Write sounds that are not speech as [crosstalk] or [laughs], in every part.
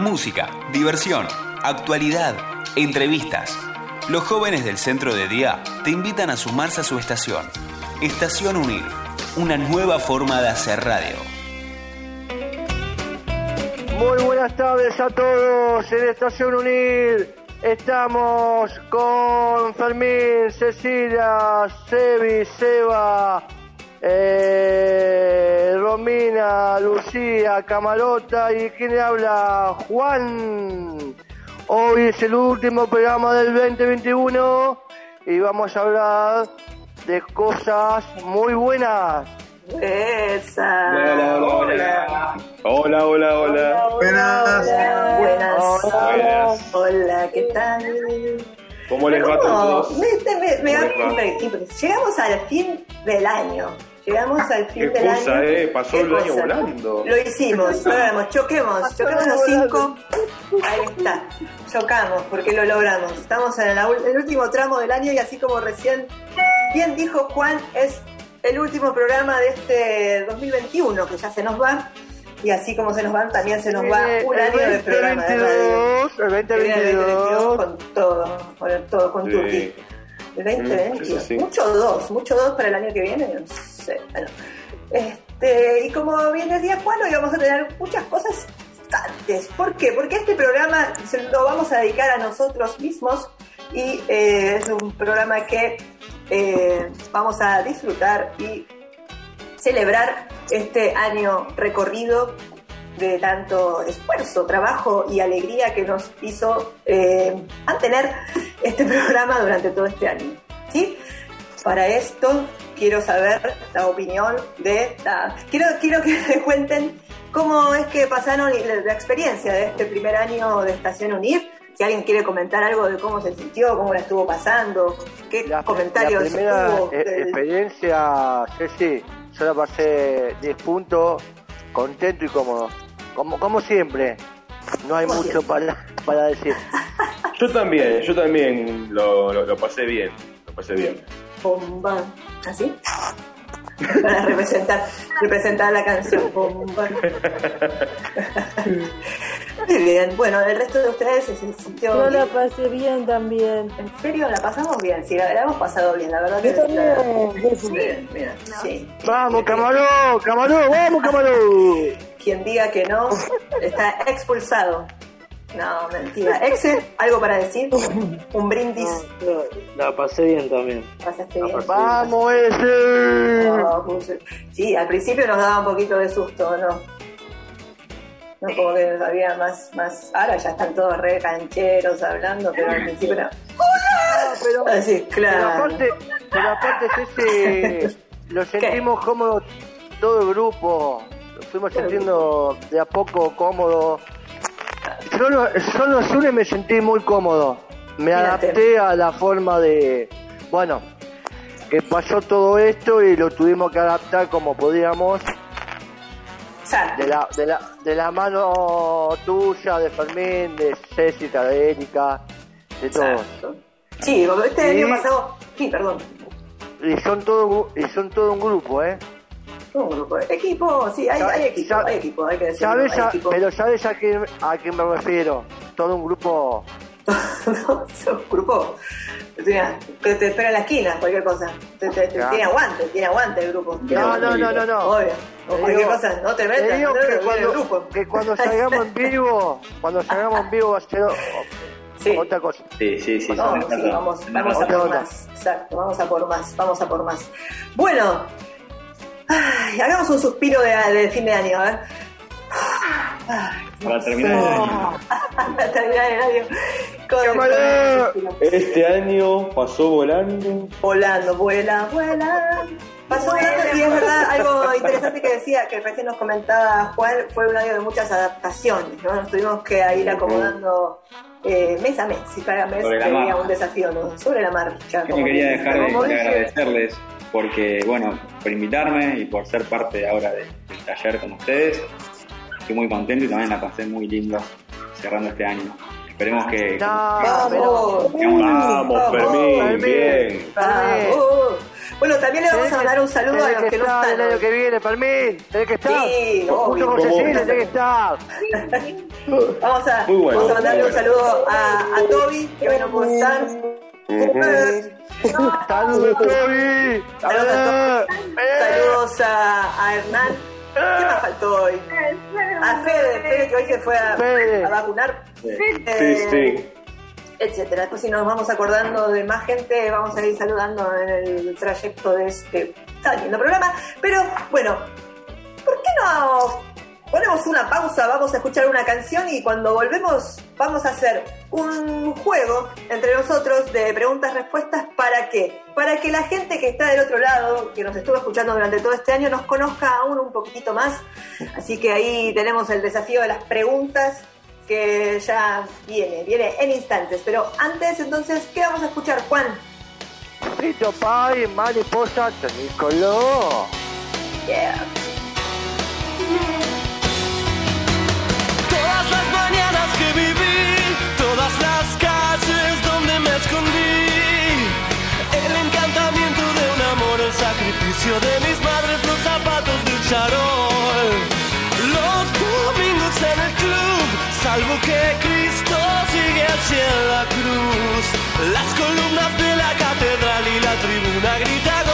Música, diversión, actualidad, entrevistas. Los jóvenes del centro de día te invitan a sumarse a su estación. Estación Unir, una nueva forma de hacer radio. Muy buenas tardes a todos en Estación Unir. Estamos con Fermín, Cecilia, Sebi, Seba, eh, Romina, Lucía, Camarota y quien le habla, Juan. Hoy es el último programa del 2021 y vamos a hablar de cosas muy buenas. Esa. Hola, hola, hola. Hola, hola, hola. Buenas. Buenas. Hola, ¿qué tal? ¿Cómo les va a todos? Me- me- me- ¿Cómo me- les va? me- Llegamos al fin del año. Llegamos al fin del cosa, año. eh, pasó el año cosa. volando. Lo hicimos, logramos, choquemos, choquemos los cinco. Ahí está, chocamos porque lo logramos. Estamos en el último tramo del año y así como recién bien dijo Juan, es el último programa de este 2021 que ya se nos va. Y así como se nos van, también se nos va Viene un el año de programa de radio. 2022, el Que viene el 2022 2022. con todo, con todo, con Sí. Turquía. El 2022. Sí, sí, sí. Mucho dos, mucho dos para el año que viene, Bueno. Este, y como bien decía Juan, hoy vamos a tener muchas cosas bastantes. ¿Por qué? Porque este programa lo vamos a dedicar a nosotros mismos y eh, es un programa que eh, vamos a disfrutar y celebrar este año recorrido de tanto esfuerzo, trabajo y alegría que nos hizo eh, mantener este [laughs] programa durante todo este año. ¿sí? Para esto quiero saber la opinión de la... Quiero, quiero que [laughs] me cuenten cómo es que pasaron la, la experiencia de este primer año de Estación Unir. Si alguien quiere comentar algo de cómo se sintió, cómo la estuvo pasando, qué La, comentarios la primera hubo eh, del- experiencia, Ceci, yo la pasé 10 puntos, contento y cómodo. Como, como siempre, no hay Como mucho para, para decir. Yo también, yo también lo, lo, lo pasé bien. Lo pasé bien. Bomba. ¿Así? [laughs] Para representar, representar la canción. [laughs] Muy bien. Bueno, el resto de ustedes se sintió. Yo la pasé bien también. ¿En serio? ¿La pasamos bien? Sí, la, la hemos pasado bien, la verdad Yo que. también. sí. Bien, bien. Sí. ¡Vamos, Camarón! ¡Camarón! ¡Vamos, Camarón! Quien diga que no, está expulsado. No, mentira. Excel, ¿algo para decir? [laughs] Un brindis. La pasé bien también. ¿Pasaste bien? ¡Vamos, ese! No, pues, sí, al principio nos daba un poquito de susto, ¿no? No, como que había más, más. Ahora ya están todos re cancheros hablando, pero al principio era. pero, Así, pero claro. aparte, pero aparte ese, [laughs] lo sentimos cómodo todo el grupo. Lo fuimos sintiendo de a poco cómodo. Solo, solo Zune me sentí muy cómodo. Me adapté a la forma de. Bueno, que pasó todo esto y lo tuvimos que adaptar como podíamos. De la, de la, de la mano tuya, de Fermín, de Césica, de Erika, de todos. Exacto. Sí, este año pasado. Sí, perdón. Y son todo, y son todo un grupo, ¿eh? Un grupo. Equipo, sí, hay, hay equipo, hay equipo, hay que decirlo. ¿Sabes hay a- equipo. pero ¿sabes a quién, a quién me refiero? Todo un grupo... [laughs] no, son grupo. Mira, que te espera en la esquina, cualquier cosa. Te- te- te- Claro. Tiene aguante, tiene aguante el grupo. No, no, no, no, no. Obvio. O cualquier digo- cosa, no te metas, no te que en el cuando, grupo. que cuando salgamos en vivo, cuando salgamos en vivo va a ser Sí. otra cosa. Sí, sí, sí. No, sí, vamos, vamos a por más. Exacto, vamos a por más, vamos a por más. Bueno, ay, hagamos un suspiro de, de fin de año, a ver. Para terminar el año. [laughs] Para terminar el año. Cámara. Este año pasó volando. Volando, vuela, vuela. Pasó volando y es verdad, algo interesante que decía, que recién nos comentaba Juan, fue un año de muchas adaptaciones, ¿no? Nos tuvimos que ir acomodando eh, mes a mes, y cada mes tenía un desafío ¿no? sobre la marcha. Yo quería dejar de, de agradecerles porque, bueno, por invitarme y por ser parte ahora de- del taller con ustedes. Estoy muy contento y también la pasé muy lindo cerrando este año. Esperemos que... No. ¡Vamos! Vamos, Fermín, bien. ¡Vamos! Bueno, también le vamos a mandar un saludo a los que no estar están. el año que viene, Palmín. Tenés que estar. Sí, obvio. con ¿Cómo? Cecilia, tenés que estar. Vamos a, Muy bueno, vamos a mandarle un saludo a, a Toby, que hoy no puede estar. Saludos. Saludos a Hernán. ¿Qué más faltó hoy? A Fede, Fede que hoy se fue a, vacunar. Sí, Eh, sí. etcétera. Después si nos vamos acordando de más gente, vamos a ir saludando en el trayecto de este tan lindo programa. Pero bueno, ¿por qué no ponemos una pausa? Vamos a escuchar una canción y cuando volvemos vamos a hacer un juego entre nosotros de preguntas-respuestas. ¿Para qué? Para que la gente que está del otro lado, que nos estuvo escuchando durante todo este año, nos conozca aún un poquitito más. Así que ahí tenemos el desafío de las preguntas que ya viene, viene en instantes. Pero antes, entonces, ¿qué vamos a escuchar, Juan? Frito pie, mariposa, Nicoló. Yeah. De un amor, el sacrificio de mis madres, los zapatos del charol, los domingos en el club, salvo que Cristo sigue hacia la cruz, las columnas de la catedral y la tribuna grita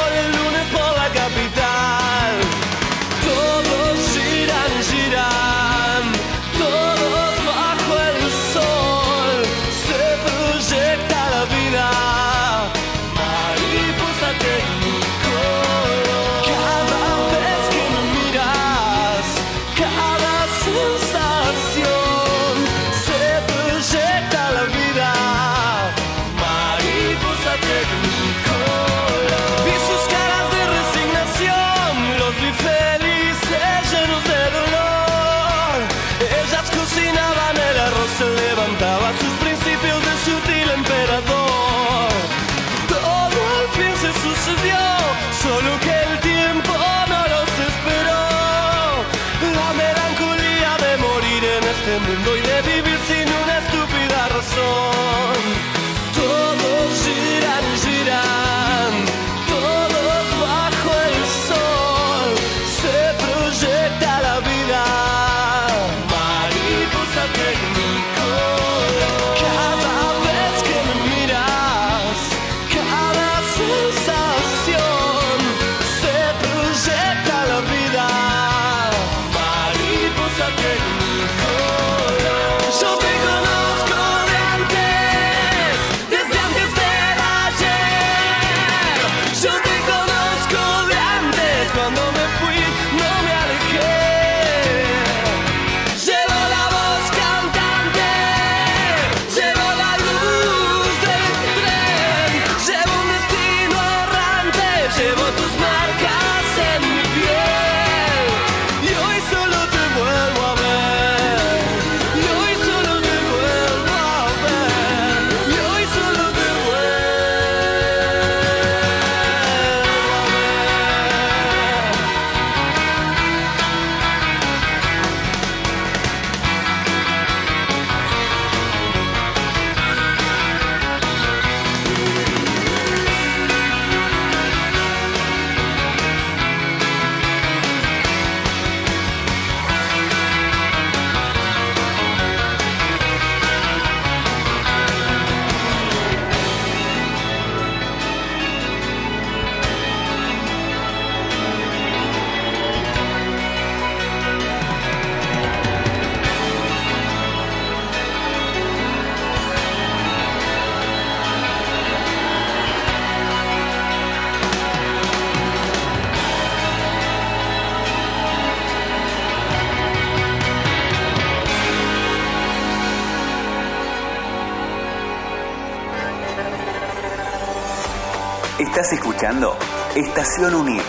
Estás escuchando Estación Unir.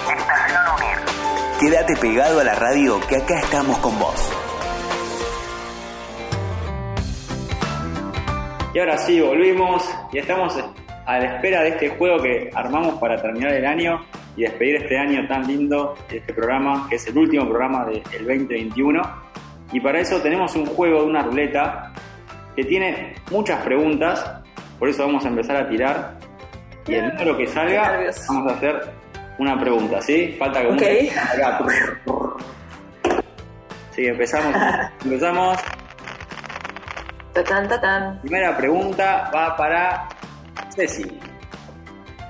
Quédate pegado a la radio que acá estamos con vos. Y ahora sí, volvimos y estamos a la espera de este juego que armamos para terminar el año y despedir este año tan lindo, este programa, que es el último programa del 2021. Y para eso tenemos un juego de una ruleta que tiene muchas preguntas, por eso vamos a empezar a tirar. Y el número que salga, vamos a hacer una pregunta, ¿sí? Falta como Ok. Acá. Sí, empezamos. [laughs] empezamos. Tatán, tatán. Primera pregunta va para Ceci.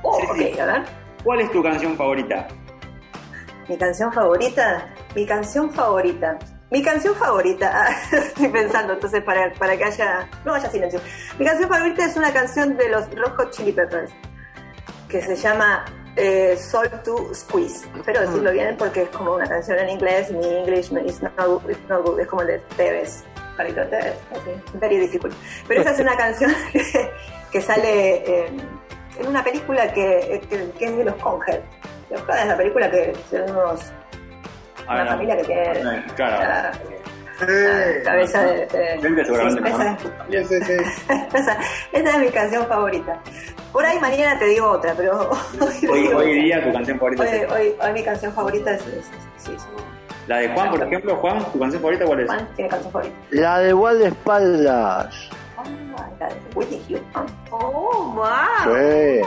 Oh, Sí, sí. ok, a ver. ¿Cuál es tu canción favorita? Mi canción favorita, mi canción favorita. Mi canción favorita, [laughs] ah, estoy pensando, entonces para, para que haya, no haya silencio. Mi canción favorita es una canción de los Hot Chili Peppers, que se llama eh, Soul to Squeeze. Espero decirlo bien porque es como una canción en inglés, mi English no- is not, good, it's not good, es como el de Tevez, Carlito Tevez, así, very difficult. Pero esa es una canción [laughs] que, que sale en, en una película que, que, que es de los Conhead. Los Conhead es la película que son unos A una familia que tiene eh, Claro. Sí. cabeza de, de- Sí, esa, es mi canción favorita. Por ahí mañana te digo otra, pero [laughs] hoy, día tu canción favorita Hoy, es hoy- hoy mi canción favorita es, es- es- sí, sí. la de Juan, por ejemplo. Juan, ¿tu canción favorita cuál es? Juan tiene canción favorita. La de guardaespaldas. Ah, la de Whitney Houston. Oh, wow. Sí.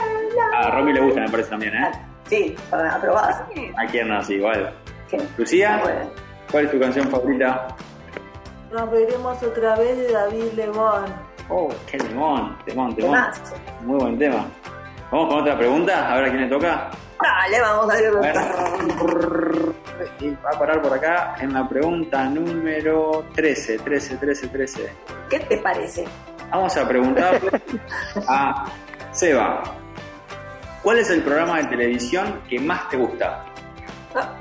A Romy le gusta, me parece también, ¿eh? Sí, aprobada. A quién no, sí, igual. ¿Qué? Lucía, bueno. ¿cuál es tu canción favorita? Nos veremos otra vez de David Lebón. Oh, qué limón, temón, temón. Temazo. Muy buen tema. Vamos con otra pregunta, a ver a quién le toca. Dale, vamos a ver. Y va a parar por acá en la pregunta número 13, 13, 13, 13. ¿Qué te parece? Vamos a preguntarle a Seba. ¿Cuál es el programa de televisión que más te gusta? Ah,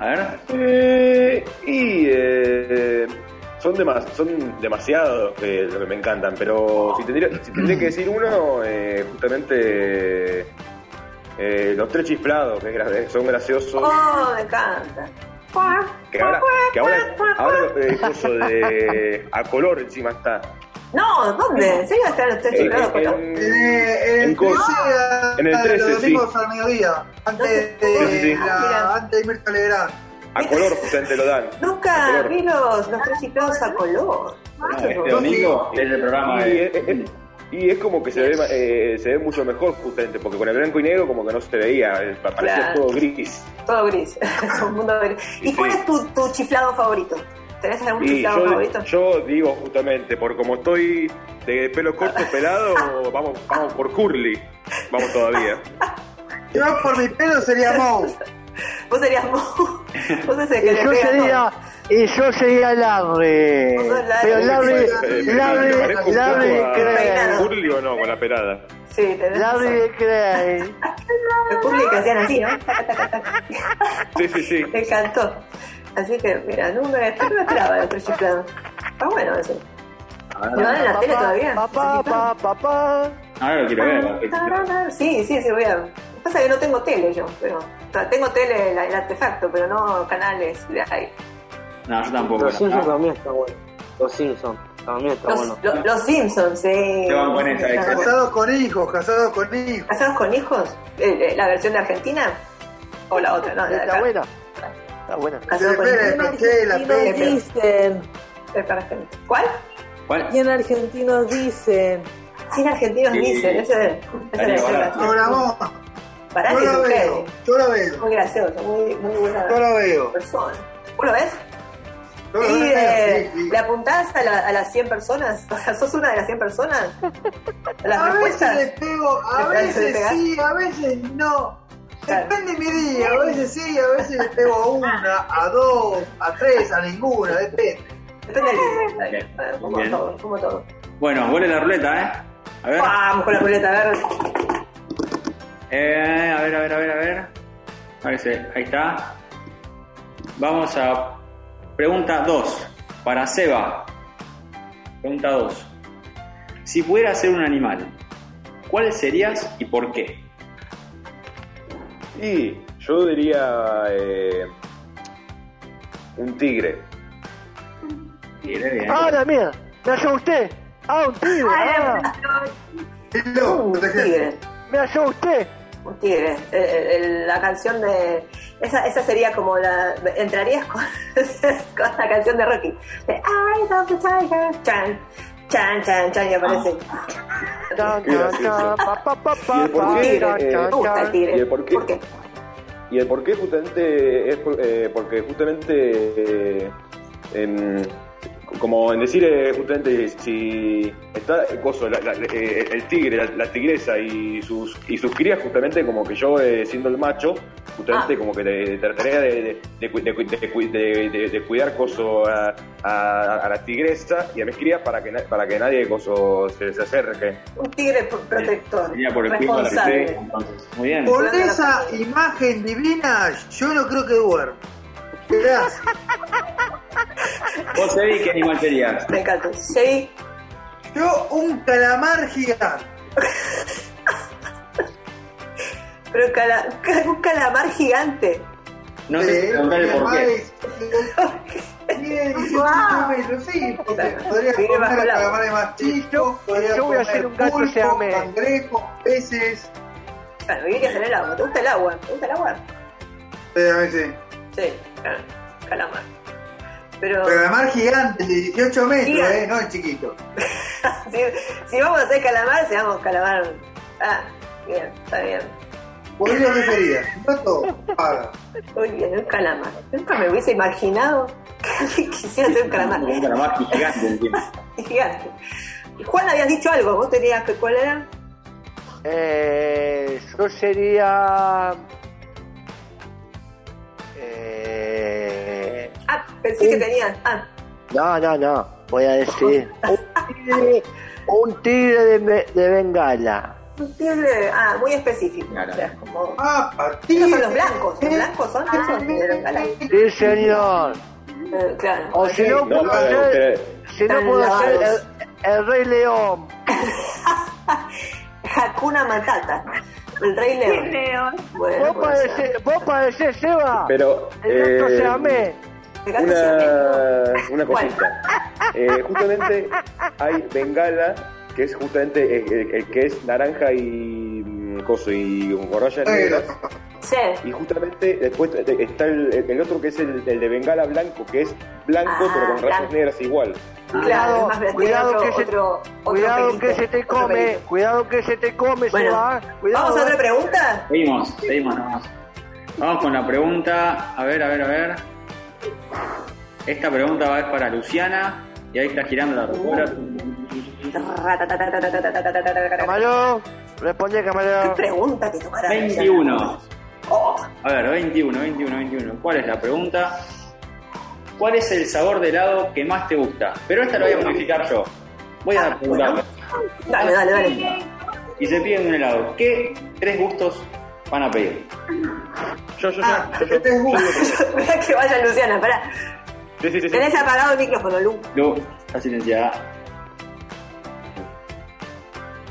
A ver. Eh, y eh, son, demas- son demasiados eh, lo que me encantan, pero si tendría, si tendría que decir uno, eh, justamente eh, los tres chiflados, que son graciosos. Oh, me encanta. Que ahora, que ahora, ahora eh, coso de a color encima está. No, ¿dónde? ¿En serio están los tres En, chiflados en- Eh, en el. 13, En el 13, los sí. domingos al mediodía, antes de, Sí, sí. la, antes de Mirta Legrand. A color justamente lo dan. Nunca vi los, los tres chiflados a color. No, este domingo es el programa Y de. es, es- y es como que se ve, eh, se ve mucho mejor justamente, porque con el blanco y negro como que no se veía, eh, parecía Claro. todo gris. Todo gris. [laughs] Un mundo gris. ¿Y Sí, cuál sí. es tu, tu chiflado favorito? ¿Tenés algún chiflado yo, favorito? yo digo justamente, por como estoy de pelo corto pelado, [laughs] vamos, vamos por Curly. Vamos todavía. Yo por mi pelo sería Moe. Vos serías Mo. Vos [laughs] le yo pega sería, y yo sería Larry. Pero Larry, Eh, ¿me Larry, un Larry Cray. Curly o no con la pelada? todo. Sí, tenés Larry razón. Cray. [laughs] Los Curly que hacían así, ¿no? Sí, sí, sí. [laughs] Me encantó. Así que, mira, no me, no me esperaba el tres chiflados. Está bueno eso. ¿Lo dan en la tele todavía? Papá, papá, papá. Ahora lo quiero ver. Sí, sí, sí, voy a. Pasa que no tengo tele yo, pero. o sea, tengo tele, el artefacto, pero no canales de ahí. No, yo tampoco. Los Simpsons no. también está bueno. Los Simpsons también está Los, bueno. lo- los Simpsons, sí. Van con esa. Casados con hijos, casados con hijos. ¿Casados con hijos? Eh, eh, ¿La versión de Argentina? ¿O la otra? No, la de Está acá. buena. Está buena. Casados con hijos. dicen, Argentina. ¿Cuál? ¿Cuál? y en argentinos dicen, Sí, en argentinos Sí. dicen, ese, ese Dale, es ahora. gracioso. Pará Yo lo un veo, yo lo veo, Muy gracioso, muy, muy buena yo lo veo. persona. ¿Vos lo ves? Yo lo ¿Y veo, eh, sí, sí. le apuntás a, la- a las 100 personas? [laughs] O sea, ¿sos una de las 100 personas? ¿Las A veces le pego, a ¿Le pegas- le veces sí, a veces no. Claro. Depende de mi día, a veces sí, a veces le pego a una, a dos, a tres, a ninguna, depende. Depende del día. Como todo, como todo. Bueno, vuelve la ruleta, ¿eh? A ver. Vamos con la ruleta, a ver. Eh, a ver, a ver, a ver, a ver. A ver si- ahí está. Vamos a pregunta 2. Para Seba. Pregunta 2. Si pudieras ser un animal, ¿cuál serías y por qué? Y yo diría eh, un tigre. Bien, bien. Ah, la mía. Me halló usted. Ah, un tigre. Ah, Dilo, Un tigre. me halló usted. Un tigre. El- el- el- la canción de. Esa, esa sería como la. Entrarías con, [laughs] con la canción de Rocky. De Eyes of the Tiger. Chan, chan, chan, chan, y aparece. ¿Y el por qué? chan, Eh, chan, Me gusta el chan. tigre. ¿Y el por qué? y el por qué justamente es eh, porque justamente eh, en- como en decir eh, justamente si está el coso, la- la- eh, el tigre, la, la tigresa y sus y sus crías justamente como que yo eh, siendo el macho justamente Ah. como que te- trataría de, de, de, cu- de cu- de cu- de- de- de cuidar coso a, a- a la tigresa y a mis crías para que para que nadie coso se, se acerque Un tigre pro- protector. Por el responsable. entonces. Muy bien. Por esa imagen divina, yo no creo que duerma. Verás, [laughs] Vos, Eddie, ¿qué animal serías? Me encanta. Sí. yo un calamar gigante. Pero cala- un calamar gigante. No sé si preguntarle por qué. es- Tiene 18 metros, sí, podría comer calamares más chicos, podría yo voy a comer hacer un gato pulpo, cangrejos, peces, Claro, vivirías en el agua. ¿Te gusta el agua? ¿Te gusta el agua? pero a veces. Sí, claro. Calamar. Pero Calamar gigante de 18 metros, Gigante. eh, no el chiquito. [laughs] si, si vamos a hacer calamar, seamos calamar. Ah, bien, está bien. Podría preferir, no todo, paga. Muy bien, un calamar. Nunca me hubiese imaginado que [laughs] quisiera ser un calamar. Un calamar gigante. [laughs] Gigante. Y Juan, habías dicho algo. ¿Vos tenías que cuál era? Eh, yo sería. Pensé que tenías. Ah, no, no, no. Voy a decir. [laughs] Un tigre, un tigre de, me- de Bengala. un tigre. Ah, muy específico. Claro. O sea, como. Ah, Estos son los blancos. Los blancos son esos de Bengala. Sí, señor. Eh, claro. O si no, no puedo usted- si no puedo ser lavados. el, el Rey León. [laughs] Hakuna Matata. El Rey León. Bueno, Vos parecés, vos parecés, Seba. pero El eh, se amé. Una, una cosita. Eh, justamente hay Bengala, que es justamente el, el- el que es naranja y mm, coso y con rayas negras. Sí. Y justamente después te- está el, el otro que es el, el de Bengala blanco, que es blanco Ah, pero con rayas negras igual. Claro, es más tiene cuidado otro, que se, otro, otro cuidado pelito, que se te otro come, pelito. cuidado que se te come, Bueno, Seba. Cuidado. ¿Vamos a otra eh. pregunta? Seguimos, seguimos nomás. Vamos con la pregunta. A ver, a ver, a ver. Esta pregunta va a ser para Luciana. Y ahí está girando la rotura. Camarón, responde, ¿Qué camarón. pregunta te tocará? 21. Oh, A ver, 21, 21, 21. ¿Cuál es la pregunta? ¿Cuál es el sabor de helado que más te gusta? Pero esta la voy a modificar yo. Voy a preguntarle. dale, dale, dale. Y se piden un helado. ¿Qué tres gustos van a pedir? Yo, yo, yo. Ah, yo, yo, te gusta. yo, yo. [laughs] Mira que vaya Luciana, pará. Sí, sí, sí, sí. Tenés apagado el micrófono, Lu. Lu, está silenciada.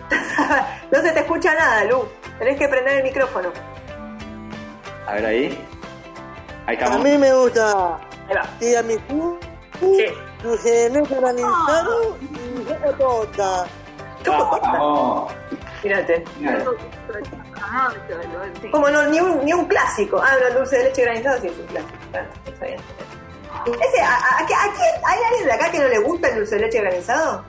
[laughs] no se te escucha nada, Lu. Tenés que prender el micrófono. A ver ahí. Ahí A estamos. mí me gusta Ahí va. tiramisú, Sí. dulce de leche granizado y galleta. Vamos. Fíjate. Como no, ni un, ni un clásico. Ah, no, el dulce de leche granizado sí es un clásico. Claro, está bien. Ese, a, a- a- ¿a quién- ¿Hay alguien de acá que no le gusta el dulce de leche granizado?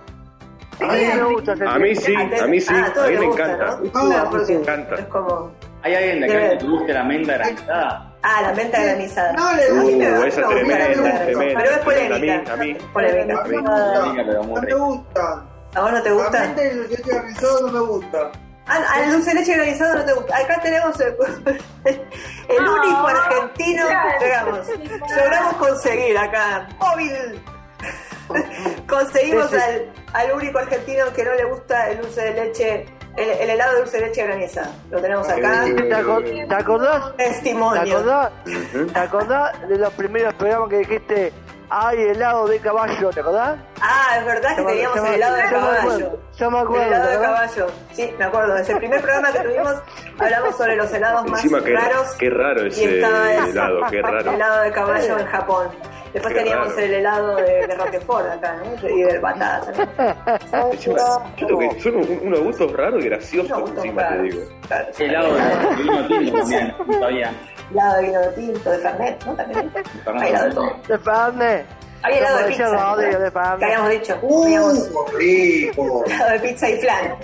A mí me gusta A mí sí, a mí sí, Ah, a todos mí les me gusta, encanta. ¿no? Porque me encanta. Es como. ¿Hay alguien de acá que le guste la menta granizada? Ah, la menta granizada. No le A mí me- Uh, esa gusta tremenda, tremenda. Pero es polémica. A mí, a mí. Polémica. A mí no me gusta. ¿A vos no te gusta? Realmente el dulce granizado no me gusta. Ah, ah, el dulce de leche granizado no te gusta. Acá tenemos el, [laughs] el único argentino que logramos conseguir acá. Móvil. [laughs] Conseguimos Sí, sí. al, al único argentino que no le gusta el dulce de leche, el, el helado de dulce de leche granizado. Lo tenemos acá. ¿Te, acor- te acordás? ¿Te Testimonio. acordás? ¿Te acordás de los primeros programas que dijiste, hay helado de caballo? ¿Te acordás? Ah, es verdad que teníamos el helado de yo me caballo. acuerdo, yo me El acuerdo, helado de caballo. Sí, me acuerdo. Desde el primer programa que tuvimos hablamos sobre los helados más Encima, qué, raros. qué raro y ese helado, qué El raro. helado de caballo en Japón. Después Qué teníamos raro. el helado de, de Roquefort acá, ¿no? Y del batata. ¿no? Encima, yo creo que son un- unos gustos raros y graciosos, encima te digo. Claro, sí. Helado de [laughs] tinto también, todavía. Helado de vino tinto, de Fernet, ¿no? También. Hay helado de todo. De Fernet. Hay helado de pizza. de. Que habíamos dicho. Uh, rico. [laughs] helado de pizza y flan.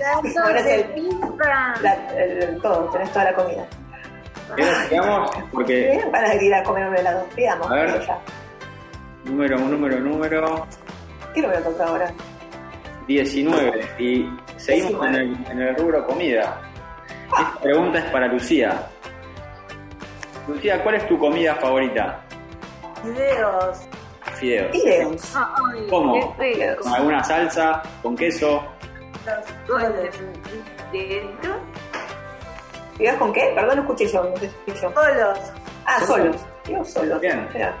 Ahora es el, pizza. la- el- el todo, tenés toda la comida. ¿Querés sigamos? Porque, Bien, para ir a comer un helado. Pidamos, A ver. número, número, número ¿Qué número toca ahora? 19. Y seguimos en el, en el rubro comida. Esta pregunta es para Lucía. Lucía, ¿cuál es tu comida favorita? Videos. Fideos. Fideos. Ay, ¿Cómo? rico. ¿Con alguna salsa? ¿Con queso? Dedo. ¿Fideos con qué? Perdón, no escuché yo. No escuché yo. Solos. Ah, solos. Fideos solos. Bien. ¿A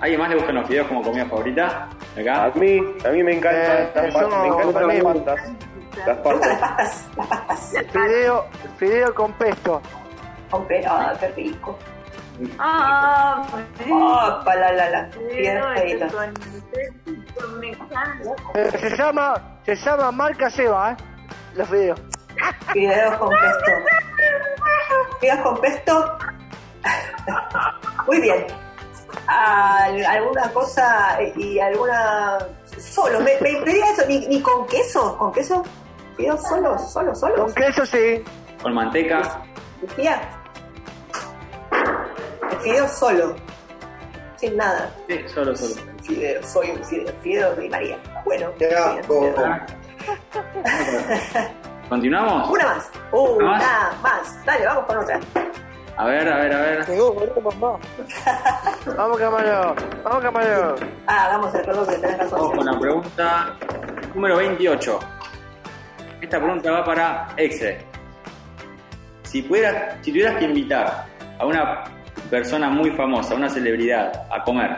¿Alguien más le gustan los fideos como comida favorita? A mí, a mí me encantan Eh, las, pa- somos me encantan las pastas. Las las pastas. Las pastas. Fideo, fideo con pesto. Ah, qué rico. Ah, Oh, pa la la la. Videos encanta. Eh, se llama, se llama marca Seba, ¿eh? Los videos. Fideos con pesto. Fideos con pesto. Muy bien. Al- alguna cosa y alguna. Solo, me, me pedía eso, ni, ni con queso. ¿Con queso? Fideos solos, solos, solos. Con queso sí. Con manteca. Lucía. Solo. Sin nada. Sí, solo, solo. Fideo, soy un fideo. Fideo de María. Bueno. Asco. bien. ¿Continuamos? Una más. Una ¿Más? más. Dale, vamos con otra. A ver, a ver, a ver. [laughs] Vamos, camarón. Vamos, camarón. Ah, el reloj que tenés Vamos con razón. la pregunta número 28. Esta pregunta va para Exe. Si pudieras, si tuvieras que invitar a una persona muy famosa, una celebridad, a comer,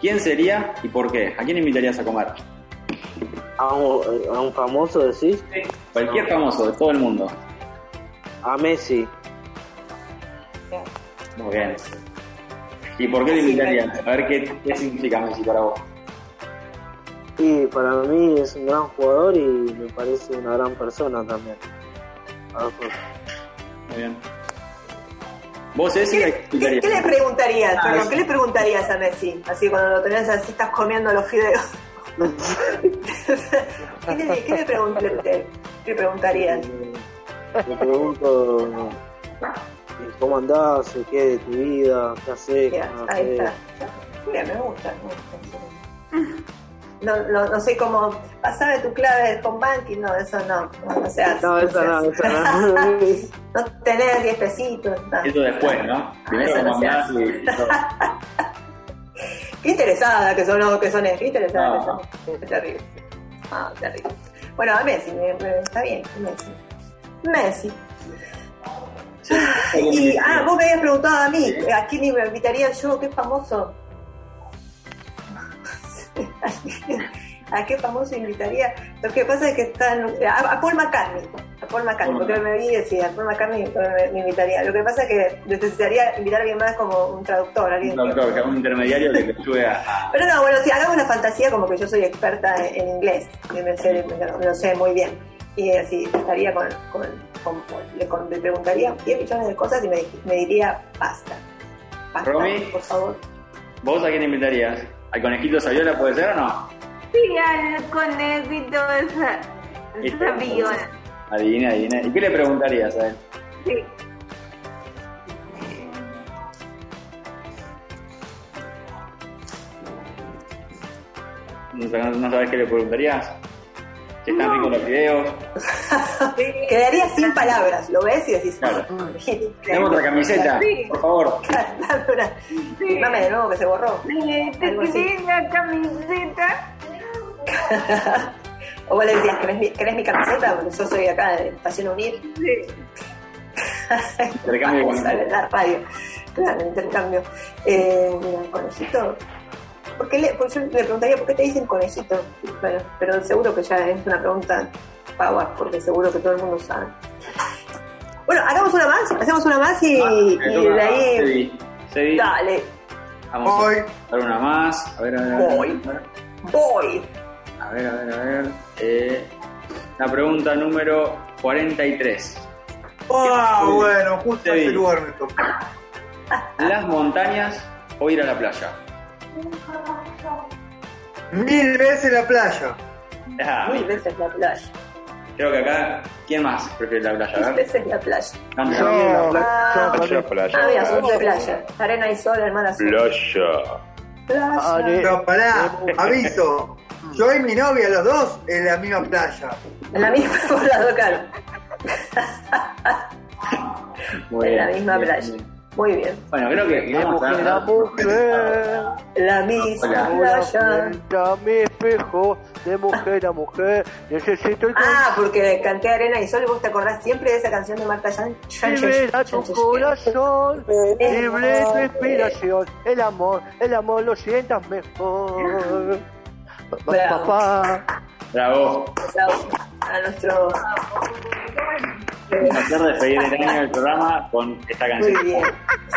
¿quién sería y por qué? ¿A quién invitarías a comer? A un, a un famoso decís, Cualquier famoso de todo el mundo. a Messi. Muy bien. ¿Y por qué le Sí, invitarías? A ver qué, qué significa Messi para vos. Y para mí es un gran jugador y me parece una gran persona también. A ver, pues, Muy bien. ¿Vos, Ceci, ¿Qué, qué- qué le preguntarías? Ah, Perdón. ¿qué le preguntarías a Messi? Así cuando lo tenés así, estás comiendo los fideos. [laughs] ¿Qué le, qué le pregun- le- le- le preguntarías? Le pregunto cómo andás, qué de tu vida, qué haces, qué ahí está. Mira, me gusta. me gusta. No, no, no sé cómo. Pasame tu clave de home banking, no, eso no. No, no se hace. No, esa no, esa no. No tenés 10 pesitos. no. Eso después, ¿no? Primero eso no como y... y. [laughs] Qué interesada que son los que son, qué interesada No. que son. Qué terrible. Ah, terrible. Bueno, a Messi, me- me- está bien, Messi. Messi. Y, ah, vos me habías preguntado a mí, ¿a quién me invitaría yo? ¿Qué famoso? [laughs] ¿A qué famoso invitaría? Lo que pasa es que están. A, a Paul McCartney. A Paul McCartney, porque me vi decía, a Paul McCartney me, me invitaría. Lo que pasa es que necesitaría invitar a alguien más como un traductor, alguien Un doctor, que un intermediario que te ayude a... pero no, bueno, si hagamos una fantasía como que yo soy experta en, en inglés, me, sé, me lo sé muy bien. Y así estaría con, con, con- le, con- le preguntaría 10 millones de cosas y me, me diría basta. Basta, Romy. por favor. ¿Vos a quién invitarías? ¿Al conejito Saviola puede ser o no? Sí, al conejito esa. Este, Esa viola. Adivina, adivina. ¿Y qué le preguntarías a él? Sí. ¿No, sab- no sabes qué le preguntarías? Están ricos los videos. [laughs] Quedaría sin palabras, lo ves y decís, Claro. "Ah, Tenemos otra camiseta, Sí. por favor. Dame una. Dame de nuevo que se borró. Eh, ¿Te Algo así. querés la camiseta? [laughs] O vos le decías, ¿querés mi, querés mi camiseta? Porque yo soy acá de Estación Unir. Sí. Intercambio [laughs] de Vamos la radio. Claro, intercambio. Eh, mira, conejito. ¿Por qué le, pues yo le preguntaría por qué te dicen conejito. Bueno, pero seguro que ya es una pregunta power, porque seguro que todo el mundo sabe. Bueno, hagamos una más, hacemos una más y, Ah, y de a ahí. Sebi. Sebi, Dale, vamos Voy. a hacer una más. A ver, a ver. a ver. Voy. voy. A ver, a ver, a ver. Eh, la pregunta número 43. Ah, Sí. bueno, justo ese lugar me tocó. ¿Las montañas o ir a la playa? Mil veces la playa. Ah, Mil veces la playa. Creo que acá, ¿quién más prefiere la playa? A ver. Esa es la playa. Yo, Ah, yo, Playa, playa. Ah, mira, somos de playa. Arena y sol, hermana. Playa. Playa. Pero pará, aviso. Yo y mi novia, los dos, en la misma playa. En la misma [laughs] por caras. Muy En la misma playa. Muy bien. Bueno, creo que de vamos mujer a a... mujer. La misma playa. Frente a mi espejo, de mujer a mujer, necesito el Ah, porque canté Arena y Sol y vos te acordás siempre de esa canción de Marta Yan- Sánchez. Libera tu corazón, [laughs] libre tu inspiración, el amor, el amor lo sientas mejor. Bravo. Papá, Bravo. Aplausos A nuestro. Un placer despedir el año del programa con esta Muy canción. bien.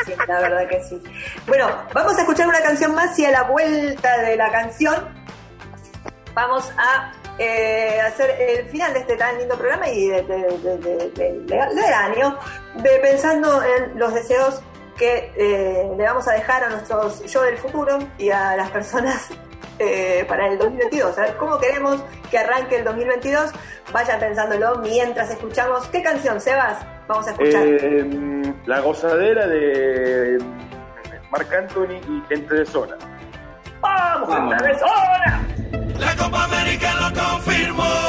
Sí, la verdad que sí. Bueno, vamos a escuchar una canción más y a la vuelta de la canción vamos a eh, hacer el final de este tan lindo programa y de- de- del año, de, pensando en los deseos que eh, le vamos a dejar a nuestros yo del futuro y a las personas eh, para el 2022. A ver cómo queremos que arranque el 2022. Vayan pensándolo mientras escuchamos. ¿Qué canción, Sebas? Vamos a escuchar. Eh, la gozadera de Marc Anthony y gente de zona. ¡Vamos, Vamos. gente de zona! La Copa América lo confirmó.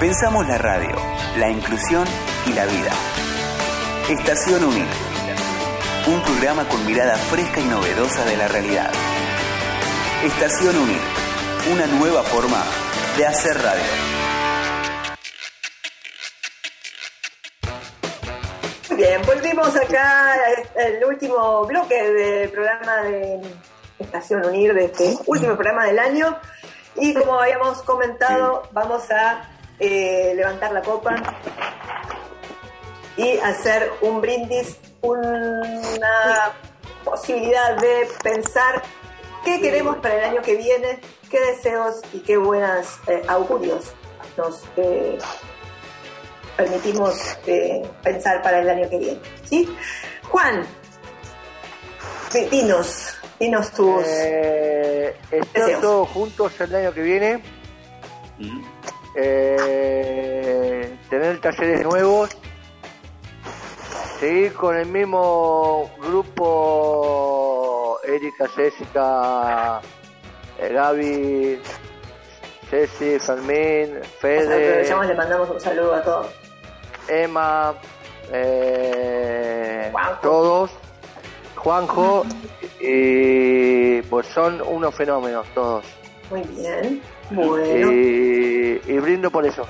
Pensamos la radio, la inclusión y la vida. Estación Unir. Un programa con mirada fresca y novedosa de la realidad. Estación Unir. Una nueva forma de hacer radio. bien, volvimos acá al último bloque del programa de Estación Unir, de este último programa del año. Y como habíamos comentado, vamos a eh, levantar la copa y hacer un brindis, una posibilidad de pensar qué queremos para el año que viene, qué deseos y qué buenas eh, augurios nos eh, permitimos eh, pensar para el año que viene. ¿sí? Juan, di- dinos, dinos tus... Eh, estar Deseos. todos juntos el año que viene. Mm. Eh, tener talleres nuevos. Seguir con el mismo grupo. Erika, Jessica, eh, Gaby, Ceci, Fermín, Fede. aprovechamos, le mandamos un saludo a todos. Emma, eh, Juanjo. todos, Juanjo, y pues son unos fenómenos todos. Muy bien, bueno. Y, y brindo por eso.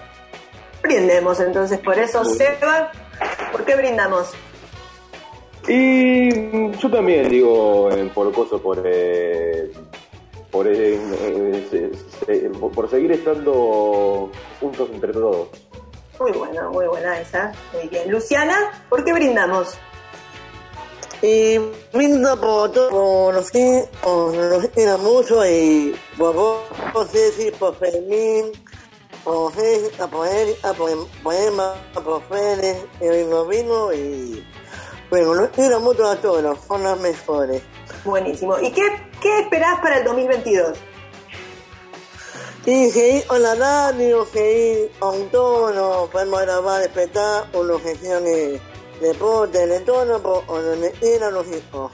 Brindemos entonces por eso, Seba. ¿Por qué brindamos? Y yo también digo eh, por coso, por eh, por, eh, eh, por seguir estando juntos entre todos. Muy buena, muy buena esa. Muy bien. Luciana, ¿por qué brindamos? Y brindo por los quiero mucho y por vos, por Ceci, por Fermín, por Jessica, por Erika, por, Emma, por Fede, y vino vino y bueno, los quiero mucho a todos, son los mejores. Buenísimo. ¿Y qué, qué esperás para el 2022? Y seguir con la radio, seguir con todo, podemos grabar espectáculos, gestiones, deporte, de todo, por donde quieran los hijos.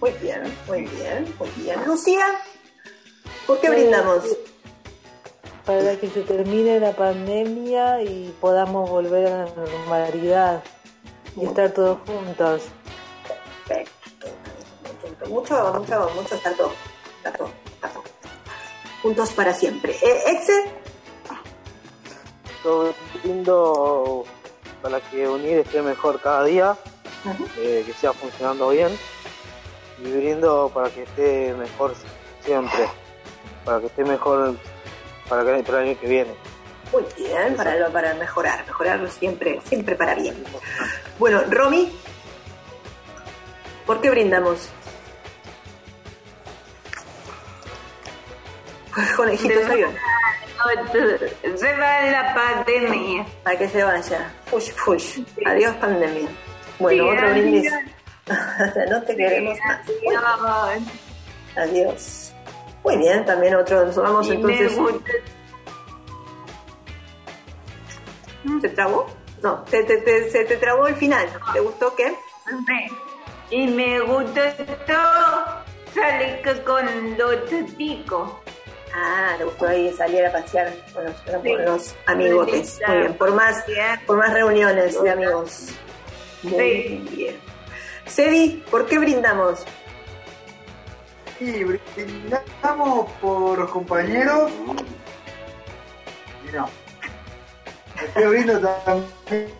Muy bien, muy bien, muy bien. Lucía, ¿por qué Pues, brindamos? Para que se termine la pandemia y podamos volver a la normalidad y estar todos juntos. Perfecto. Mucho, mucho, mucho, está todo. Está todo, está todo. Juntos para siempre. Eh, Exe, Todo lindo para que unir esté mejor cada día, eh, que siga funcionando bien y brindo para que esté mejor siempre, para que esté mejor para, que, para el año que viene. muy bien, para, lo- para mejorar, mejorarlo siempre, siempre para bien. Bueno, Romy, ¿por qué brindamos? Conejitos avión. Se va la pandemia. Para que se vaya. Fush, fush. Adiós, pandemia. Bueno, Sí, otro adiós. brindis. [laughs] no te queremos más. Adiós. Adiós. Muy bien, también otro. Nos vamos Y entonces. ¿Se trabó? No, se te, te- se te trabó el final. ¿Te gustó qué? Y me gustó salir con los chicos. Ah, te gustó ahí salir a pasear con los, con Sí. los amigotes. Muy bien, por más, por más reuniones de amigos. Muy bien. Cedi, ¿por qué brindamos? Y brindamos por los compañeros. No. Estoy brindo también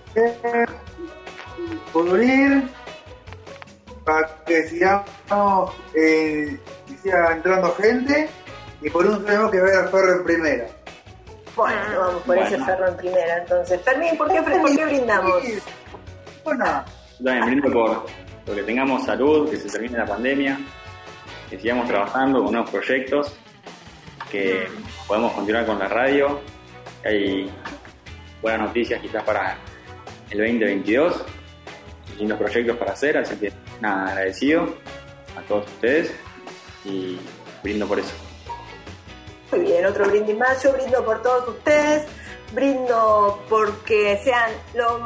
por unir para que sigamos eh, siga entrando gente y por un tenemos que ver al ferro en primera. Bueno, vamos por ese ferro en primera entonces. Fermín, ¿por qué, por qué brindamos? Bueno, Yo también brindo por, por que tengamos salud, que se termine la pandemia, que sigamos trabajando con nuevos proyectos, que podemos continuar con la radio, que hay buenas noticias quizás para el 2022, lindos proyectos para hacer, así que nada, agradecido a todos ustedes y brindo por eso. Muy bien, otro brindis más. Yo brindo por todos ustedes. Brindo porque sean lo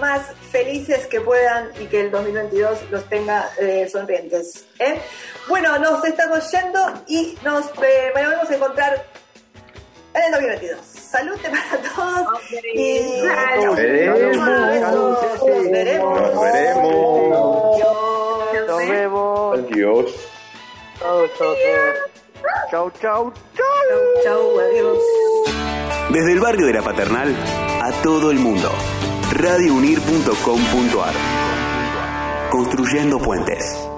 más felices que puedan y que el 2022 los tenga eh, sonrientes. ¿eh? Bueno, nos estamos yendo y nos eh, volvemos a encontrar en el 2022. Salud para todos y. Nos veremos. Nos veremos. Adiós. Nos vemos. Adiós. Chao, chao, Chau, chau, Chau, chau, adiós. Desde el barrio de la Paternal a todo el mundo. radiounir.com.ar Construyendo puentes.